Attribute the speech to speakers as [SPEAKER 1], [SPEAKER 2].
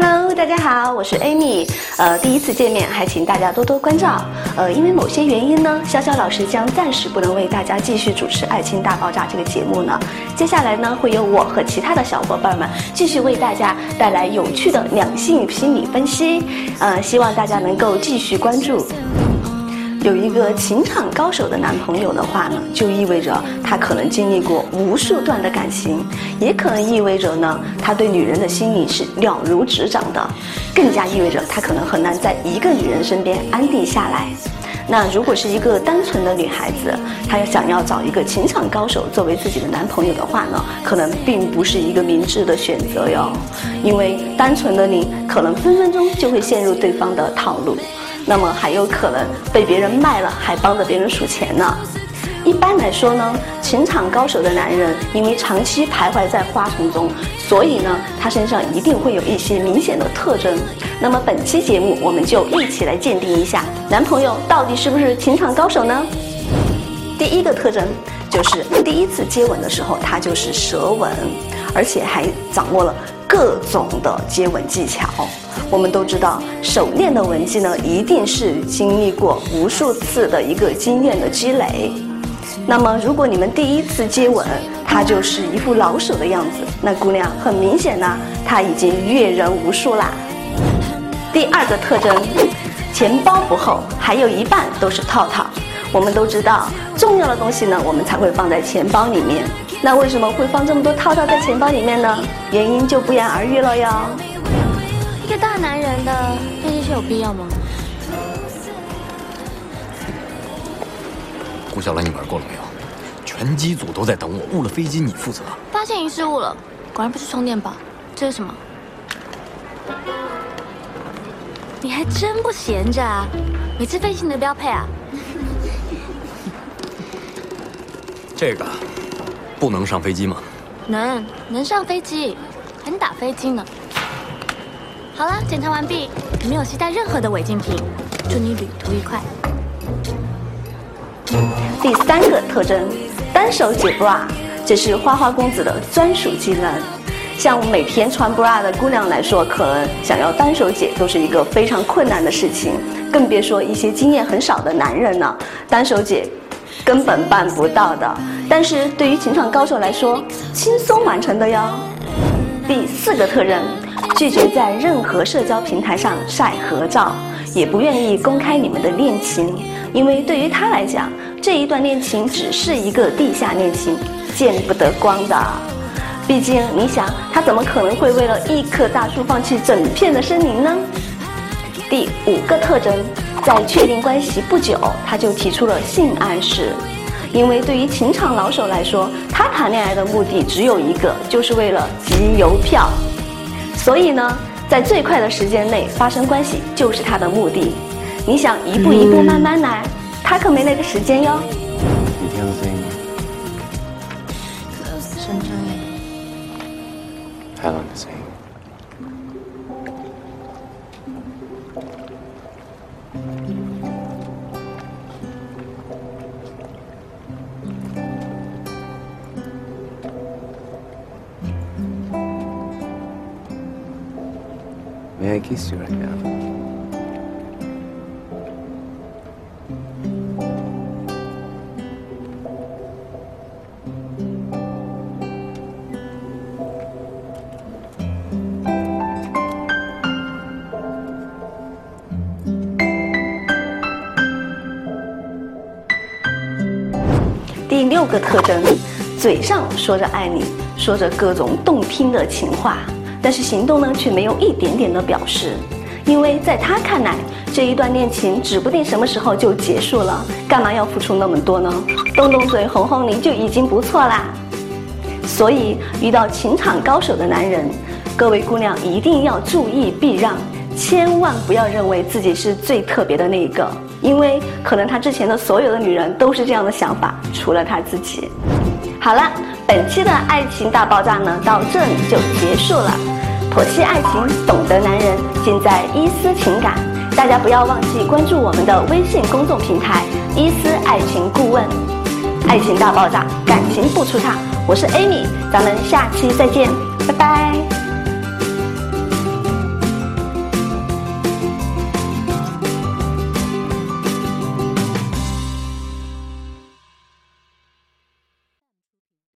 [SPEAKER 1] Hello，大家好，我是 Amy。呃，第一次见面，还请大家多多关照。呃，因为某些原因呢，潇潇老师将暂时不能为大家继续主持《爱情大爆炸》这个节目呢。接下来呢，会由我和其他的小伙伴们继续为大家带来有趣的两性心理分析。呃，希望大家能够继续关注。有一个情场高手的男朋友的话呢，就意味着他可能经历过无数段的感情，也可能意味着呢，他对女人的心理是了如指掌的，更加意味着他可能很难在一个女人身边安定下来。那如果是一个单纯的女孩子，她要想要找一个情场高手作为自己的男朋友的话呢，可能并不是一个明智的选择哟，因为单纯的你可能分分钟就会陷入对方的套路。那么还有可能被别人卖了，还帮着别人数钱呢。一般来说呢，情场高手的男人因为长期徘徊在花丛中，所以呢，他身上一定会有一些明显的特征。那么本期节目，我们就一起来鉴定一下男朋友到底是不是情场高手呢？第一个特征就是第一次接吻的时候，他就是舌吻，而且还掌握了各种的接吻技巧。我们都知道，手练的文技呢，一定是经历过无数次的一个经验的积累。那么，如果你们第一次接吻，他就是一副老手的样子，那姑娘很明显呢，他已经阅人无数啦。第二个特征，钱包不厚，还有一半都是套套。我们都知道，重要的东西呢，我们才会放在钱包里面。那为什么会放这么多套套在钱包里面呢？原因就不言而喻了哟。
[SPEAKER 2] 一个大男人的这些有必要吗？
[SPEAKER 3] 顾小兰，你玩够了没有？全机组都在等我，误了飞机你负责。
[SPEAKER 2] 发现遗失物了，果然不是充电宝，这是什么？你还真不闲着啊！每次飞行的标配啊！
[SPEAKER 3] 这个不能上飞机吗？
[SPEAKER 2] 能，能上飞机，还能打飞机呢。好了，检查完毕，你没有携带任何的违禁品，祝你旅途愉快。
[SPEAKER 1] 第三个特征，单手解 bra，这是花花公子的专属技能。像每天穿 bra 的姑娘来说，可能想要单手解都是一个非常困难的事情，更别说一些经验很少的男人了，单手解根本办不到的。但是对于情场高手来说，轻松完成的哟。第四个特征。拒绝在任何社交平台上晒合照，也不愿意公开你们的恋情，因为对于他来讲，这一段恋情只是一个地下恋情，见不得光的。毕竟，你想，他怎么可能会为了一棵大树放弃整片的森林呢？第五个特征，在确定关系不久，他就提出了性暗示，因为对于情场老手来说，他谈恋爱的目的只有一个，就是为了集邮票。所以呢，在最快的时间内发生关系就是他的目的。你想一步一步慢慢来，他可没那个时间哟。
[SPEAKER 2] 深
[SPEAKER 4] May I kiss you right now?
[SPEAKER 1] “第六个特征，嘴上说着爱你，说着各种动听的情话。”但是行动呢，却没有一点点的表示，因为在他看来，这一段恋情指不定什么时候就结束了，干嘛要付出那么多呢？动动嘴哄哄你就已经不错啦。所以遇到情场高手的男人，各位姑娘一定要注意避让，千万不要认为自己是最特别的那一个，因为可能他之前的所有的女人都是这样的想法，除了他自己。好了，本期的爱情大爆炸呢，到这里就结束了。剖析爱情，懂得男人，尽在伊思情感。大家不要忘记关注我们的微信公众平台“伊思爱情顾问”。爱情大爆炸，感情不出差。我是 Amy，咱们下期再见，拜拜。